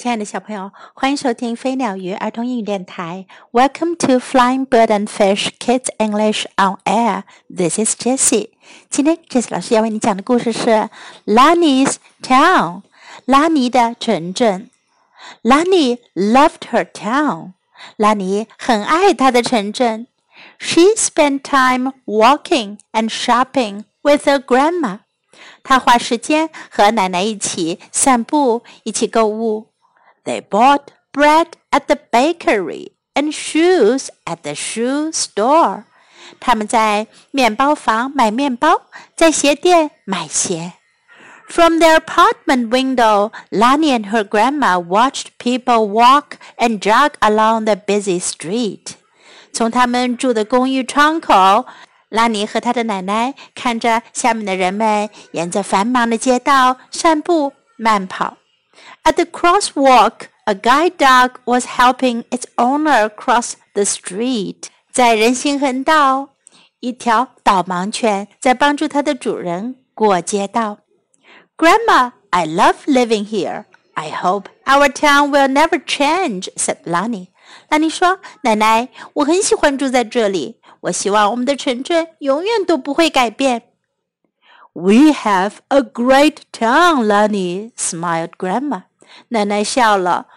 亲爱的小朋友，欢迎收听飞鸟鱼儿童英语电台。Welcome to Flying Bird and Fish Kids English on Air. This is Jessie. 今天 Jessie 老师要为你讲的故事是《Lani's Town》拉尼的城镇。Lani loved her town. 拉尼很爱她的城镇。She spent time walking and shopping with her grandma. 她花时间和奶奶一起散步，一起购物。they bought bread at the bakery and shoes at the shoe store. 他们在面包房买面包，在鞋店买鞋。From their apartment window, Lani and her grandma watched people walk and jog along the busy street. 从他们住的公寓窗口，拉尼和他的奶奶看着下面的人们沿着繁忙的街道散步、慢跑。 at the crosswalk, a guide dog was helping its owner cross the street. 在人行横道，一条导盲犬在帮助它的主人过街道。Grandma, I love living here. I hope our town will never change," said Lani. 拉尼说：“奶奶，我很喜欢住在这里。我希望我们的城镇永远都不会改变。” ” We have a great town, Lani smiled Grandma. 奶奶笑了。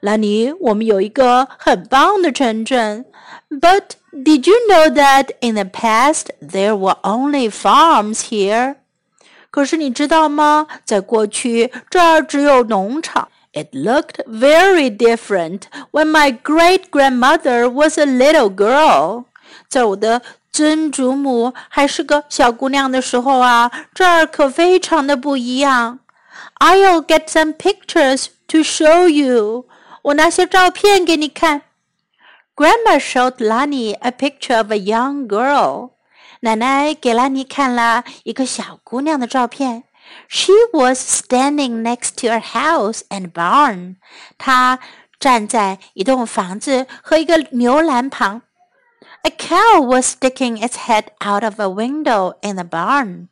兰尼，我们有一个很棒的城镇。But did you know that in the past there were only farms here？可是你知道吗？在过去这儿只有农场。It looked very different when my great grandmother was a little girl。 在我的曾祖母还是个小姑娘的时候啊，这儿可非常的不一样。I'll get some pictures to show you. 我拿些照片给你看。Grandma showed Lani a picture of a young girl. 奶奶给拉尼看了一个小姑娘的照片。She was standing next to a house and barn. 她站在一栋房子和一个牛栏旁。A cow was sticking its head out of a window in the barn.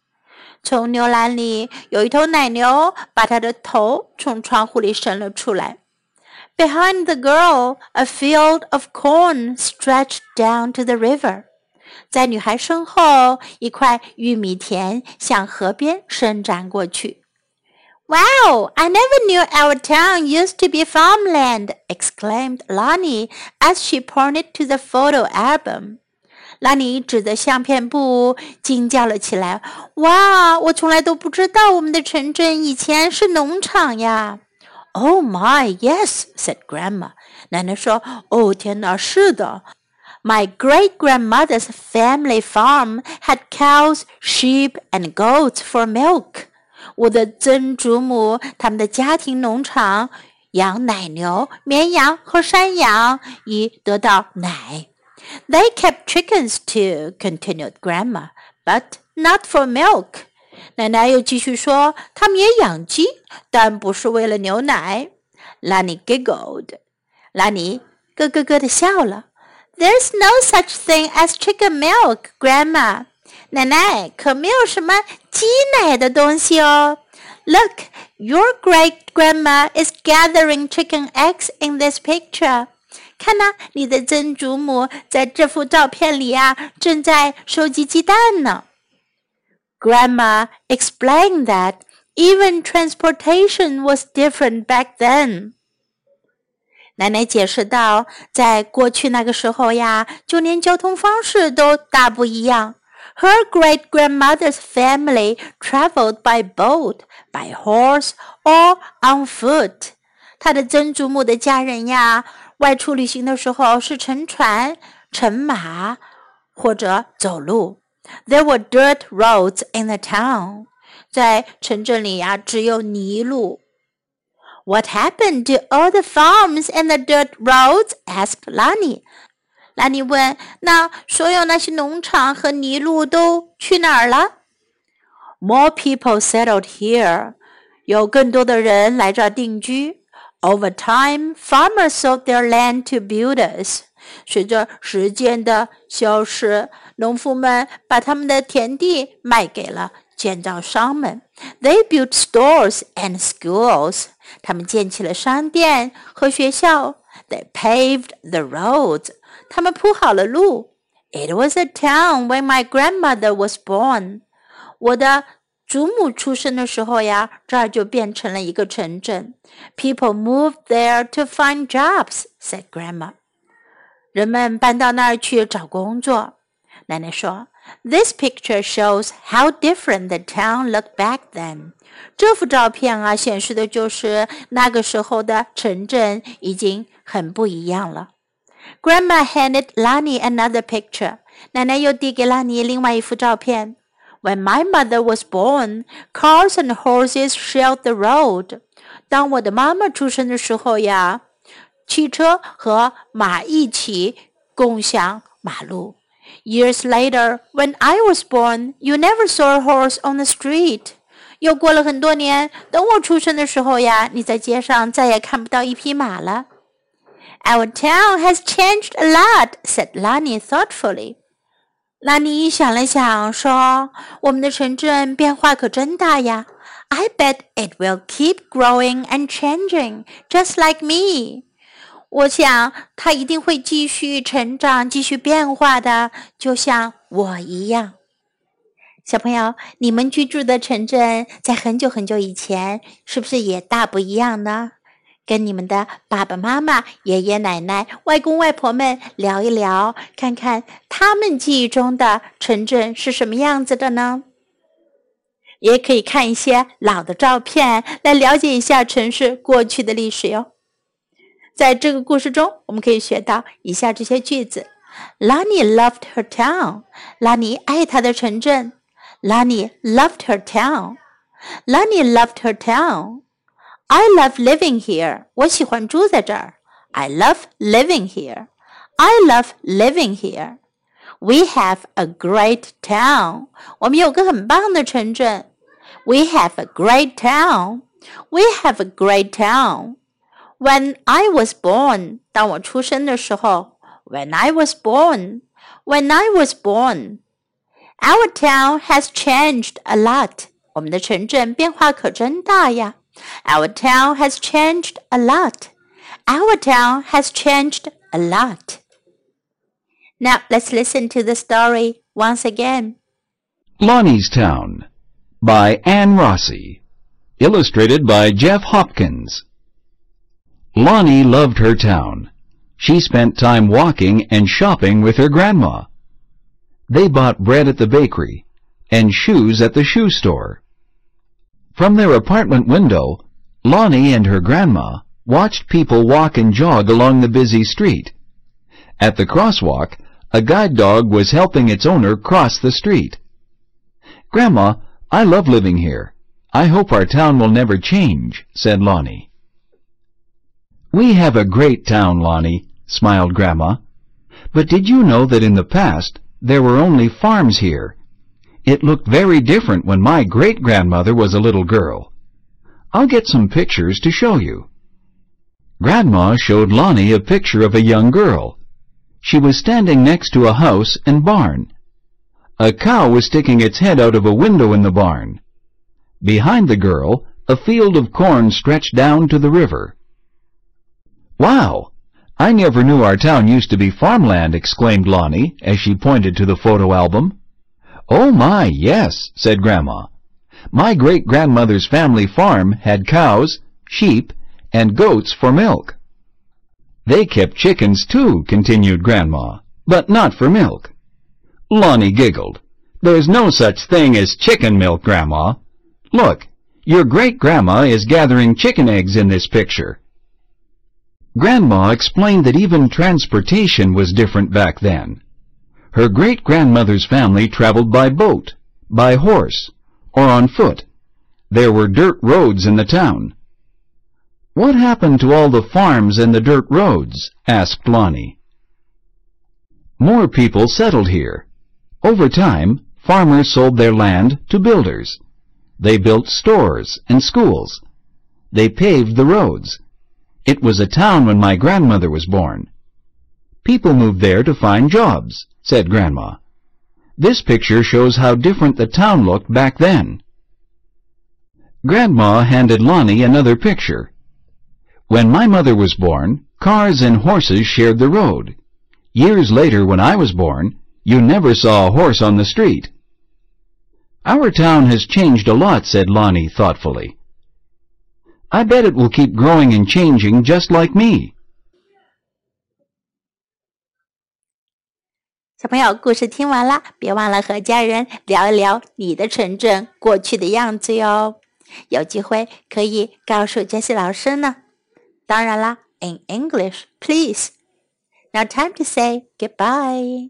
从牛栏里有一头奶牛把它的头从窗户里伸了出来。Behind the girl, a field of corn stretched down to the river. 在女孩身后，一块玉米田向河边伸展过去。 Wow, I never knew our town used to be farmland, exclaimed Loni as she pointed to the photo album. 兰尼指着相片布惊叫了起来：“哇，我从来都不知道我们的城镇以前是农场呀！” Oh my, yes, said Grandma. 奶奶说：“哦，天哪，是的。” My great grandmother's family farm had cows, sheep, and goats for milk. 我的曾祖母他们的家庭农场养奶牛、绵羊和山羊，以得到奶。they kept chickens too, continued Grandma, but not for milk. 奶奶又继续说，他们也养鸡，但不是为了牛奶。拉尼 giggled，拉尼咯咯咯的笑了。There's no such thing as chicken milk, Grandma. 奶奶可没有什么挤奶的东西哦。Look, your great grandma is gathering chicken eggs in this picture. 看呐，你的曾祖母在这幅照片里啊，正在收集鸡蛋呢。Grandma explained that even transportation was different back then. 奶奶解释道，在过去那个时候呀，就连交通方式都大不一样。Her great grandmother's family traveled by boat, by horse, or on foot. 她的曾祖母的家人呀。外出旅行的时候是乘船、乘马或者走路。There were dirt roads in the town。在城镇里呀，只有泥路。What happened to all the farms and the dirt roads? asked Lani. 拉尼问：“那所有那些农场和泥路都去哪儿了？”More people settled here。有更多的人来这儿定居。over time, farmers sold their land to builders. 随着时间的消失，农夫们把他们的田地卖给了 建造商们，They built stores and schools。他们建起了商店和学校。They paved the roads。 他们铺好了路。It was a town when my grandmother was born。我的祖母出生的时候呀，这儿就变成了一个城镇。People moved there to find jobs, said Grandma. 人们搬到那儿去找工作。奶奶说：“This picture shows how different the town looked back then.” 这幅照片啊，显示的就是那个时候的城镇已经很不一样了。 Grandma handed Lani another picture. 奶奶又递给拉尼另外一幅照片。when my mother was born, cars and horses shared the road. 当我的妈妈出生的时候呀，汽车和马一起共享马路。Years later, when I was born, you never saw a horse on the street. 又过了很多年，等我出生的时候呀，你在街上再也看不到一匹马了。 Our town has changed a lot," said Lani thoughtfully. 拉尼想了想，说：“我们的城镇变化可真大呀！I bet it will keep growing and changing, just like me。我想它一定会继续成长、继续变化的，就像我一样。”小朋友，你们居住的城镇在很久很久以前，是不是也大不一样呢？跟你们的爸爸妈妈、爷爷奶奶、外公外婆们聊一聊，看看他们记忆中的城镇是什么样子的呢？也可以看一些老的照片，来了解一下城市过去的历史哟。在这个故事中，我们可以学到以下这些句子：Lani loved her town。拉尼爱她的城镇。Lani loved her town。Lani loved her town。I love living here. 我喜欢住在这儿。I love living here. I love living here. We have a great town. 我们有个很棒的城镇。We have a great town. We have a great town. When I was born, 当我出生的时候。When I was born. When I was born. Our town has changed a lot. 我们的城镇变化可真大呀。 Our town has changed a lot. Our town has changed a lot. Now let's listen to the story once again. Loni's Town by Anne Rossi. Illustrated by Jeff Hopkins. Loni loved her town. She spent time walking and shopping with her grandma. They bought bread at the bakery and shoes at the shoe store. From their apartment window, Loni and her grandma watched people walk and jog along the busy street. At the crosswalk, a guide dog was helping its owner cross the street. Grandma, I love living here. I hope our town will never change, said Loni. We have a great town, Loni, smiled Grandma. But did you know that in the past there were only farms here it looked very different when my great-grandmother was a little girl. I'll get some pictures to show you. Grandma showed Loni a picture of a young girl. She was standing next to a house and barn. A cow was sticking its head out of a window in the barn. Behind the girl, a field of corn stretched down to the river. Wow! I never knew our town used to be farmland, exclaimed Loni as she pointed to the photo album. Oh my, yes, said Grandma. My great-grandmother's family farm had cows, sheep, and goats for milk. They kept chickens too, continued Grandma, but not for milk. Loni giggled. There's no such thing as chicken milk, Grandma. Look, your great-grandma is gathering chicken eggs in this picture. Grandma explained that even transportation was different back then. Her great-grandmother's family traveled by boat, by horse, or on foot. There were dirt roads in the town. What happened to all the farms and the dirt roads? asked Loni. More people settled here. Over time, farmers sold their land to builders. They built stores and schools. They paved the roads. It was a town when my grandmother was born. People moved there to find jobs, said Grandma. This picture shows how different the town looked back then. Grandma handed Loni another picture. When my mother was born, cars and horses shared the road. Years later, when I was born, you never saw a horse on the street. Our town has changed a lot, said Loni thoughtfully. I bet it will keep growing and changing just like me. 小朋友，故事听完了，别忘了和家人聊一聊你的城镇过去的样子哟。有机会可以告诉杰西老师呢。当然啦，in English, please. Now time to say goodbye.